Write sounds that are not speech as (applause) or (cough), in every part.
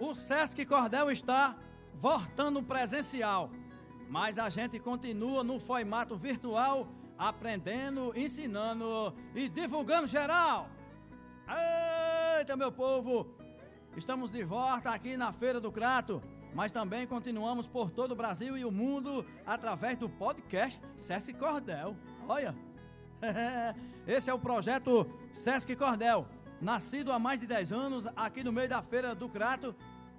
o Sesc Cordel está voltando presencial, mas a gente continua no formato virtual, aprendendo, ensinando e divulgando geral. Eita, meu povo! Estamos de volta aqui na Feira do Crato, mas também continuamos por todo o Brasil e o mundo através do podcast Sesc Cordel. Olha! (laughs) Esse é o projeto Sesc Cordel, nascido há mais de 10 anos aqui no meio da Feira do Crato,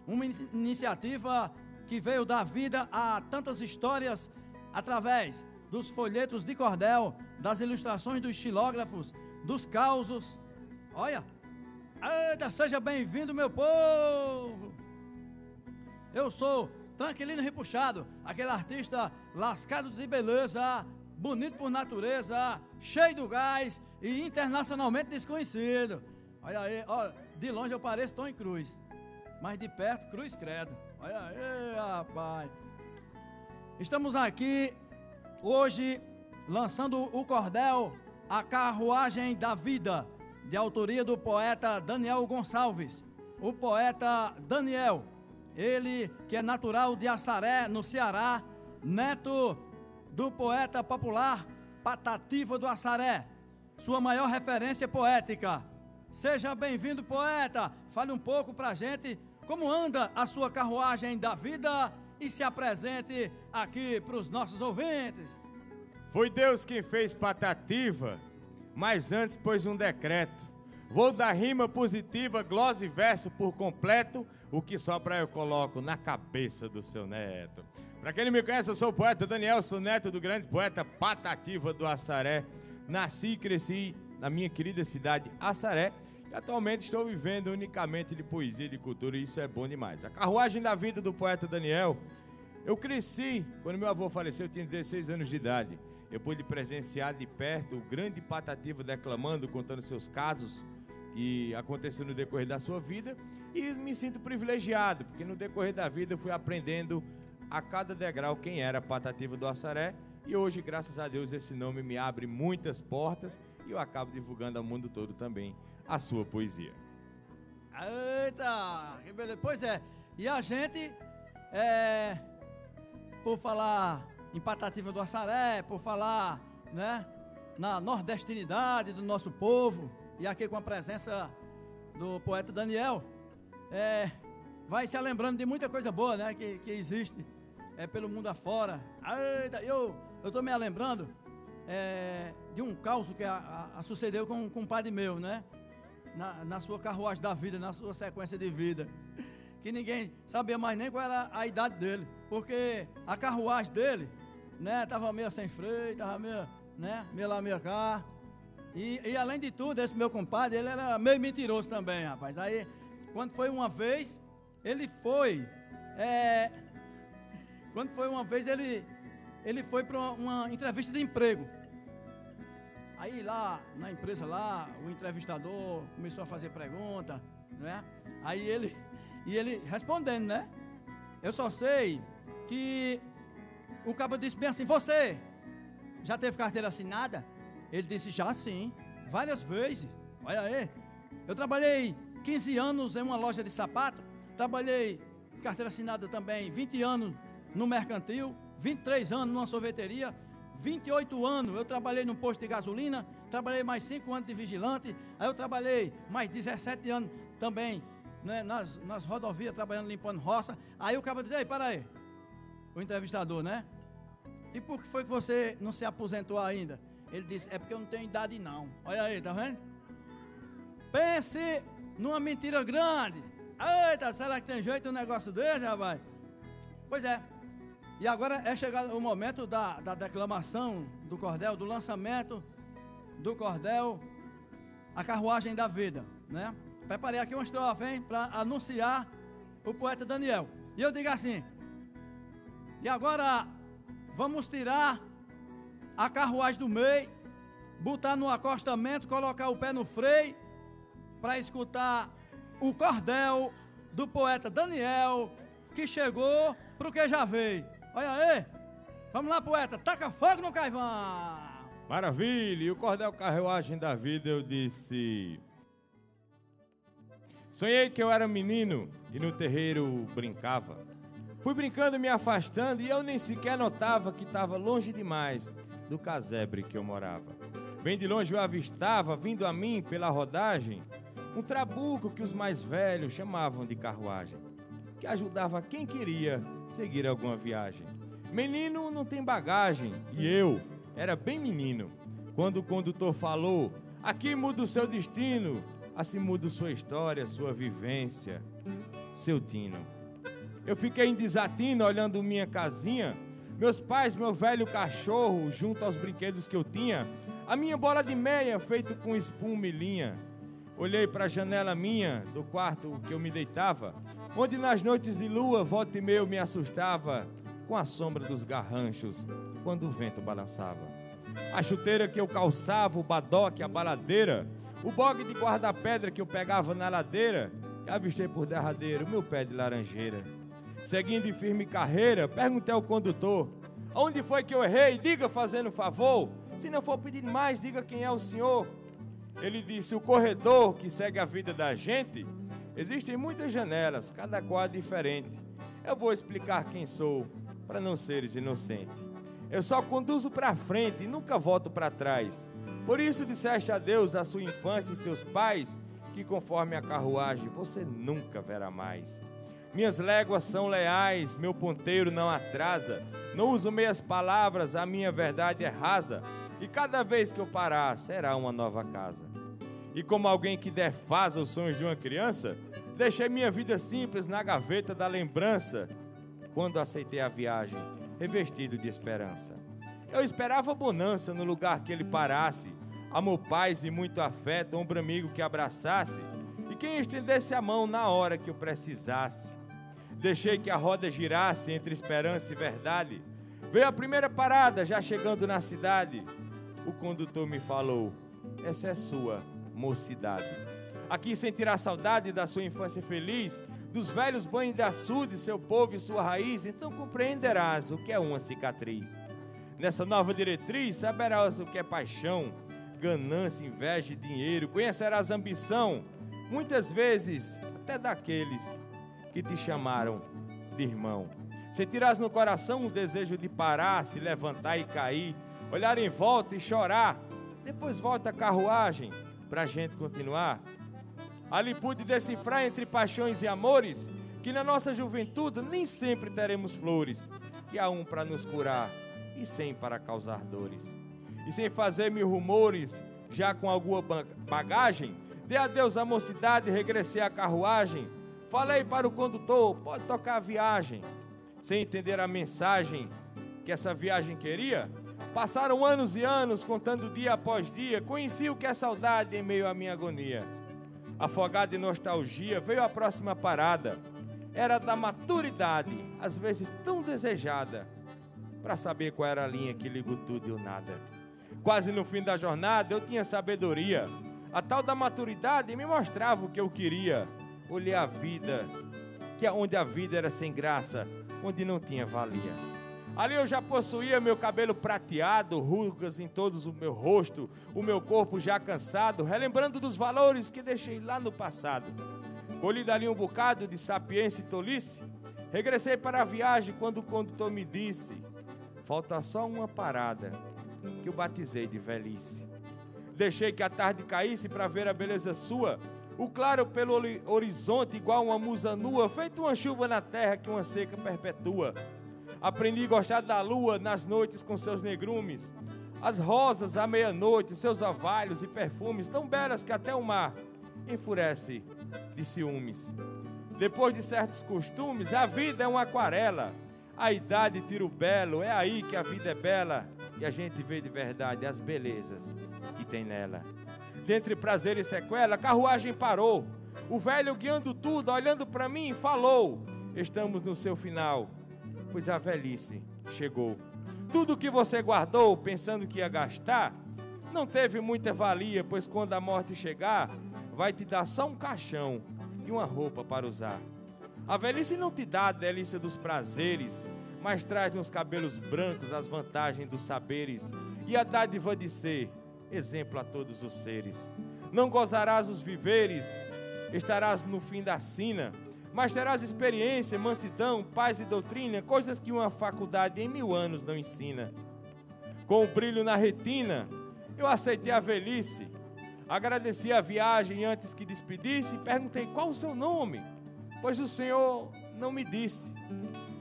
uma iniciativa que veio dar vida a tantas histórias através dos folhetos de cordel, das ilustrações dos estilógrafos, dos causos. Olha! Eita, seja bem-vindo, meu povo! Eu sou Tranquilino Repuxado, aquele artista lascado de beleza, bonito por natureza, cheio do gás e internacionalmente desconhecido. Olha aí, ó, de longe eu pareço Tom Cruz, mas de perto, Cruz Credo. Olha aí, rapaz. Estamos aqui hoje lançando o cordel A Carruagem da Vida, de autoria do poeta Daniel Gonçalves. O poeta Daniel, ele que é natural de Assaré, no Ceará, neto do poeta popular Patativa do Assaré, sua maior referência poética. Seja bem-vindo, poeta. Fale um pouco pra gente como anda a sua carruagem da vida e se apresente aqui para os nossos ouvintes. Foi Deus quem fez Patativa, mas antes pôs um decreto. Vou dar rima positiva, glosa e verso por completo, o que sobra eu coloco na cabeça do seu neto. Para quem não me conhece, eu sou o poeta Daniel, sou neto do grande poeta Patativa do Assaré. Nasci e cresci na minha querida cidade Assaré. E atualmente estou vivendo unicamente de poesia e de cultura e isso é bom demais. A carruagem da vida do poeta Daniel. Eu cresci, quando meu avô faleceu, eu tinha 16 anos de idade. Eu pude presenciar de perto o grande Patativa declamando, contando seus casos que aconteceu no decorrer da sua vida e me sinto privilegiado, porque no decorrer da vida eu fui aprendendo a cada degrau quem era Patativa do Assaré. E hoje, graças a Deus, esse nome me abre muitas portas e eu acabo divulgando ao mundo todo também a sua poesia. Eita, que beleza. Pois é, e a gente, é, por falar em Patativa do Assaré, por falar né, na nordestinidade do nosso povo, e aqui com a presença do poeta Daniel, é, vai se lembrando de muita coisa boa né, que, que existe é, pelo mundo afora. Eita, eu estou me lembrando é, de um caos que a, a, a sucedeu com, com um padre meu, né? Na, na, sua carruagem da vida, na sua sequência de vida. Que ninguém sabia mais nem qual era a idade dele. Porque a carruagem dele, né, tava meio sem freio, tava meio, né, meio lá, meio cá. E, e além de tudo, esse meu compadre, ele era meio mentiroso também, rapaz. Aí, quando foi uma vez, ele foi é, quando foi uma vez, ele, ele foi para uma, uma entrevista de emprego. Aí lá na empresa lá, o entrevistador começou a fazer pergunta, né? Aí ele e ele respondendo, né? Eu só sei que o cabo disse bem assim: "Você já teve carteira assinada?" Ele disse: "Já sim, várias vezes. Olha aí. Eu trabalhei 15 anos em uma loja de sapato, trabalhei carteira assinada também 20 anos no mercantil, 23 anos numa sorveteria, 28 anos eu trabalhei num posto de gasolina, trabalhei mais 5 anos de vigilante, aí eu trabalhei mais 17 anos também né, nas, nas rodovias, trabalhando limpando roça. Aí o cara diz, ei, para aí, o entrevistador, né? E por que foi que você não se aposentou ainda? Ele disse, é porque eu não tenho idade não. Olha aí, tá vendo? Pense numa mentira grande. Eita, será que tem jeito um negócio desse, rapaz? Pois é, e agora é chegado o momento da, da declamação do cordel, do lançamento do cordel, a carruagem da vida, né? Preparei aqui uma estrofe, hein, para anunciar o poeta Daniel. E eu digo assim: E agora vamos tirar a carruagem do meio, botar no acostamento, colocar o pé no freio para escutar o cordel do poeta Daniel, que chegou pro que já veio. Olha aí. Vamos lá, poeta. Taca fogo no caivão. Maravilha. E o cordel carruagem da vida eu disse... Sonhei que eu era menino e no terreiro brincava. Fui brincando me afastando e eu nem sequer notava que estava longe demais do casebre que eu morava. Bem de longe eu avistava, vindo a mim pela rodagem, um trabuco que os mais velhos chamavam de carruagem, que ajudava quem queria seguir alguma viagem. Menino não tem bagagem e eu era bem menino. Quando o condutor falou: Aqui muda o seu destino, assim muda sua história, sua vivência, seu tino. Eu fiquei em desatino olhando minha casinha, meus pais, meu velho cachorro, junto aos brinquedos que eu tinha, a minha bola de meia feito com espuma e linha. Olhei para a janela minha do quarto que eu me deitava, onde nas noites de lua volta e meio me assustava com a sombra dos garranchos quando o vento balançava. A chuteira que eu calçava, o badoque, a baladeira, o bogue de guarda-pedra que eu pegava na ladeira, avistei por derradeiro meu pé de laranjeira. Seguindo em firme carreira, perguntei ao condutor: Onde foi que eu errei? Diga fazendo favor. Se não for pedir mais, diga quem é o senhor. Ele disse: O corredor que segue a vida da gente, existem muitas janelas, cada qual diferente. Eu vou explicar quem sou, para não seres inocente. Eu só conduzo para frente e nunca volto para trás. Por isso disseste a Deus, a sua infância e seus pais, que conforme a carruagem você nunca verá mais. Minhas léguas são leais, meu ponteiro não atrasa. Não uso meias palavras, a minha verdade é rasa. E cada vez que eu parar, será uma nova casa. E como alguém que defasa os sonhos de uma criança, deixei minha vida simples na gaveta da lembrança. Quando aceitei a viagem, revestido de esperança. Eu esperava bonança no lugar que ele parasse, amor, paz e muito afeto, ombro amigo que abraçasse, e quem estendesse a mão na hora que eu precisasse. Deixei que a roda girasse entre esperança e verdade. Veio a primeira parada, já chegando na cidade. O condutor me falou: Essa é sua mocidade. Aqui sentirá saudade da sua infância feliz, dos velhos banhos de açude, seu povo e sua raiz, então compreenderás o que é uma cicatriz. Nessa nova diretriz, saberás o que é paixão, ganância, inveja e dinheiro, conhecerás ambição, muitas vezes até daqueles que te chamaram de irmão. Sentirás no coração o desejo de parar, se levantar e cair, olhar em volta e chorar. Depois volta a carruagem para a gente continuar. Ali pude decifrar entre paixões e amores que na nossa juventude nem sempre teremos flores, que há um para nos curar e cem para causar dores. E sem fazer mil rumores, já com alguma bagagem, dei adeus à mocidade, regressei à carruagem Falei para o condutor: pode tocar a viagem. Sem entender a mensagem que essa viagem queria, passaram anos e anos contando dia após dia. Conheci o que é saudade em meio à minha agonia. Afogado em nostalgia, veio a próxima parada. Era da maturidade, às vezes tão desejada, para saber qual era a linha que liga tudo e o nada. Quase no fim da jornada eu tinha sabedoria. A tal da maturidade me mostrava o que eu queria olhei a vida, que é onde a vida era sem graça, onde não tinha valia. Ali eu já possuía meu cabelo prateado, rugas em todo o meu rosto, o meu corpo já cansado, relembrando dos valores que deixei lá no passado. Colhi dali um bocado de sapiência e tolice, regressei para a viagem quando o condutor me disse: Falta só uma parada, que eu batizei de velhice. Deixei que a tarde caísse para ver a beleza sua, o claro pelo horizonte, igual uma musa nua, feito uma chuva na terra que uma seca perpetua. Aprendi a gostar da lua nas noites com seus negrumes, as rosas à meia-noite, seus avalhos e perfumes, tão belas que até o mar enfurece de ciúmes. Depois de certos costumes, a vida é uma aquarela, a idade tira o belo, é aí que a vida é bela e a gente vê de verdade as belezas que tem nela. Dentre prazer e sequela, a carruagem parou. O velho guiando tudo, olhando para mim, falou: Estamos no seu final, pois a velhice chegou. Tudo que você guardou, pensando que ia gastar, não teve muita valia, pois quando a morte chegar, vai te dar só um caixão e uma roupa para usar. A velhice não te dá a delícia dos prazeres, mas traz nos cabelos brancos as vantagens dos saberes e a dádiva de ser exemplo a todos os seres. Não gozarás os viveres estarás no fim da sina, mas terás experiência, mansidão, paz e doutrina, coisas que uma faculdade em mil anos não ensina. Com o brilho na retina, eu aceitei a velhice, agradeci a viagem antes que despedisse e perguntei qual o seu nome, pois o Senhor não me disse.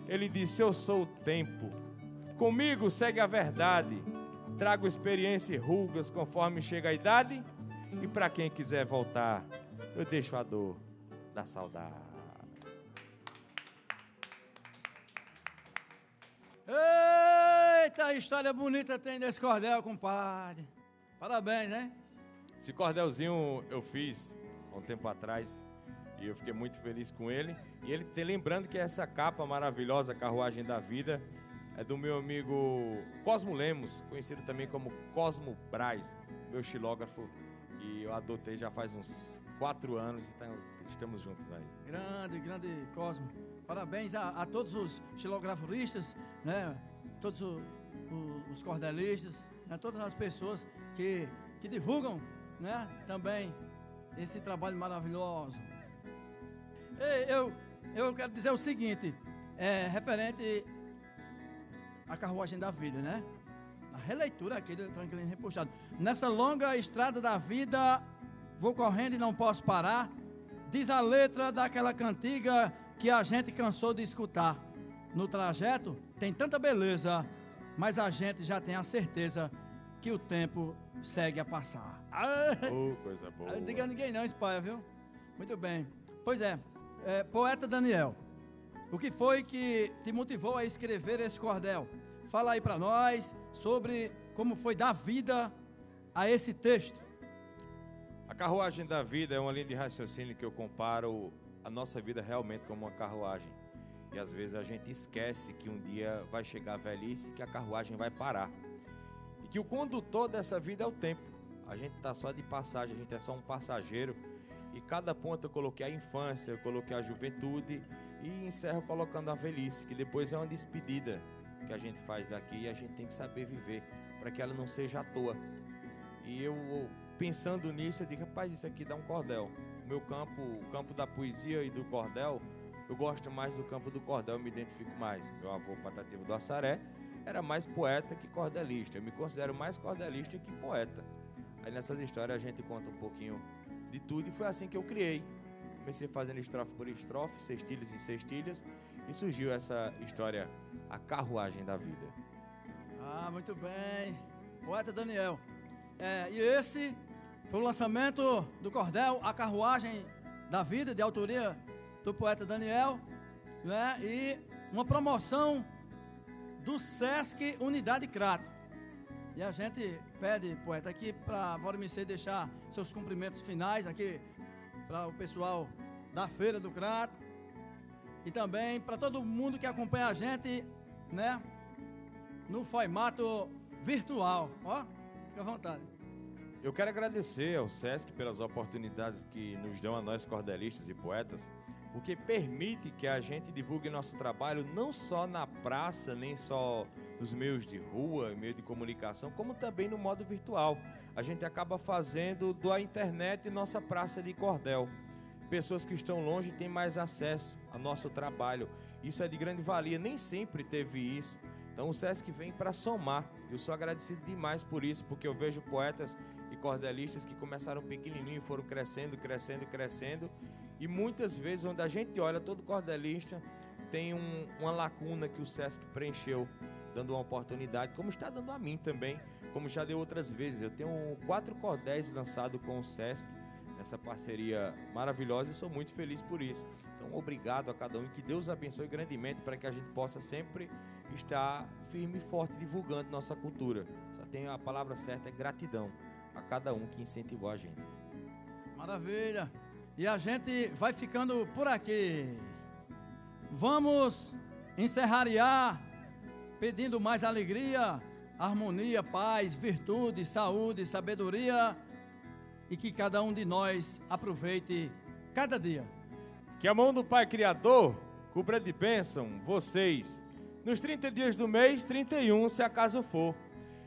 Ele disse: Eu sou o tempo. Comigo segue a verdade. Trago experiência e rugas conforme chega a idade. E para quem quiser voltar, eu deixo a dor da saudade. Eita, história bonita tem desse cordel, compadre. Parabéns, né? Esse cordelzinho eu fiz há um tempo atrás e eu fiquei muito feliz com ele. E ele tem lembrando que essa capa maravilhosa, Carruagem da Vida, é do meu amigo Cosmo Lemos, conhecido também como Cosmo Braz, meu xilógrafo. E eu adotei já faz uns quatro anos e tá, estamos juntos aí. Grande, grande Cosmo. Parabéns a, a todos os xilografuristas, né? todos os, os cordelistas, né? todas as pessoas que, que divulgam né? também esse trabalho maravilhoso. Eu, eu quero dizer o seguinte, é, referente à carruagem da vida, né? A releitura aqui do Tranquilino Repuxado. Nessa longa estrada da vida, vou correndo e não posso parar. Diz a letra daquela cantiga que a gente cansou de escutar. No trajeto tem tanta beleza, mas a gente já tem a certeza que o tempo segue a passar. (laughs) Oh, coisa boa. Não diga a ninguém não, espalha, viu? Muito bem. Pois é, é, poeta Daniel, o que foi que te motivou a escrever esse cordel? Fala aí para nós sobre como foi dar vida a esse texto. A carruagem da vida é uma linha de raciocínio que eu comparo a nossa vida realmente como uma carruagem. E às vezes a gente esquece que um dia vai chegar a velhice e que a carruagem vai parar. E que o condutor dessa vida é o tempo. A gente está só de passagem, a gente é só um passageiro e cada ponto eu coloquei a infância, eu coloquei a juventude e encerro colocando a velhice, que depois é uma despedida que a gente faz daqui e a gente tem que saber viver para que ela não seja à toa. E eu pensando nisso, eu digo, rapaz, isso aqui dá um cordel. O meu campo, o campo da poesia e do cordel, eu gosto mais do campo do cordel, eu me identifico mais. Meu avô Patativo do Assaré era mais poeta que cordelista. Eu me considero mais cordelista que poeta. Aí nessas histórias a gente conta um pouquinho de tudo e foi assim que eu criei. Comecei fazendo estrofe por estrofe, sextilhas em sextilhas e surgiu essa história, a carruagem da vida. Ah, muito bem. Poeta Daniel. É, e esse foi o lançamento do cordel A Carruagem da Vida, de autoria do poeta Daniel, né? E uma promoção do Sesc Unidade Crato. E a gente pede, poeta, aqui para Vormicê deixar seus cumprimentos finais aqui para o pessoal da Feira do Crato e também para todo mundo que acompanha a gente, né, no formato virtual. Ó, fica à vontade. Eu quero agradecer ao SESC pelas oportunidades que nos dão a nós cordelistas e poetas, porque permite que a gente divulgue nosso trabalho não só na praça, nem só nos meios de rua, meio de comunicação, como também no modo virtual. A gente acaba fazendo da internet nossa praça de cordel. Pessoas que estão longe têm mais acesso ao nosso trabalho. Isso é de grande valia, nem sempre teve isso. Então o SESC vem para somar. Eu sou agradecido demais por isso, porque eu vejo poetas e cordelistas que começaram pequenininho foram crescendo, crescendo, crescendo. E muitas vezes, onde a gente olha, todo cordelista tem um, uma lacuna que o SESC preencheu dando uma oportunidade, como está dando a mim também, como já deu outras vezes. Eu tenho quatro cordéis lançados com o Sesc, nessa parceria maravilhosa e sou muito feliz por isso. Então, obrigado a cada um e que Deus abençoe grandemente para que a gente possa sempre estar firme e forte divulgando nossa cultura. Só tem a palavra certa, é gratidão a cada um que incentivou a gente. Maravilha! E a gente vai ficando por aqui. Vamos encerrar pedindo mais alegria, harmonia, paz, virtude, saúde, sabedoria e que cada um de nós aproveite cada dia. Que a mão do Pai Criador cubra de bênção vocês nos 30 dias do mês, 31, se acaso for.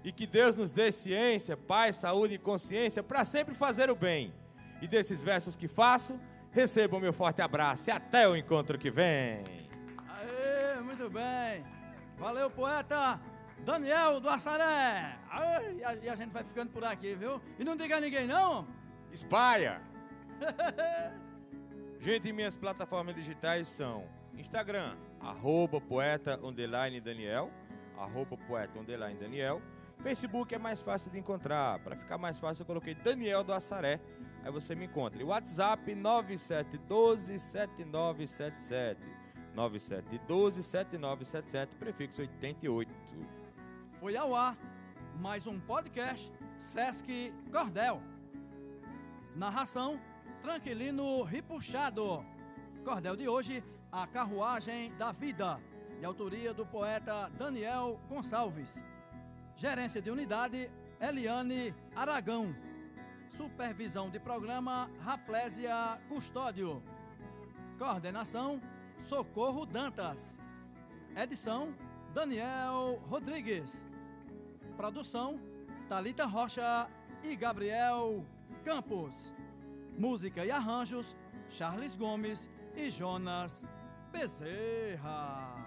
E que Deus nos dê ciência, paz, saúde e consciência para sempre fazer o bem. E desses versos que faço, Recebam meu forte abraço e até o encontro que vem. Aê, muito bem. Valeu, poeta Daniel do Assaré. Aê, e, a, e a gente vai ficando por aqui, viu? E não diga a ninguém, não. Espalha! (laughs) gente, minhas plataformas digitais são Instagram, arroba poeta underline Daniel, arroba poeta underline Daniel. Facebook é mais fácil de encontrar. Para ficar mais fácil, eu coloquei Daniel do Assaré. Aí você me encontra. WhatsApp 9712 7977. 9712 7977, prefixo 88. Foi ao ar mais um podcast Sesc Cordel. Narração Tranquilino Ripuxado. Cordel de hoje, A Carruagem da Vida, de autoria do poeta Daniel Gonçalves. Gerência de unidade, Eliane Aragão. Supervisão de programa, Raflésia Custódio. Coordenação, Socorro Dantas. Edição, Daniel Rodrigues. Produção, Talita Rocha e Gabriel Campos. Música e arranjos, Charles Gomes e Jonas Bezerra.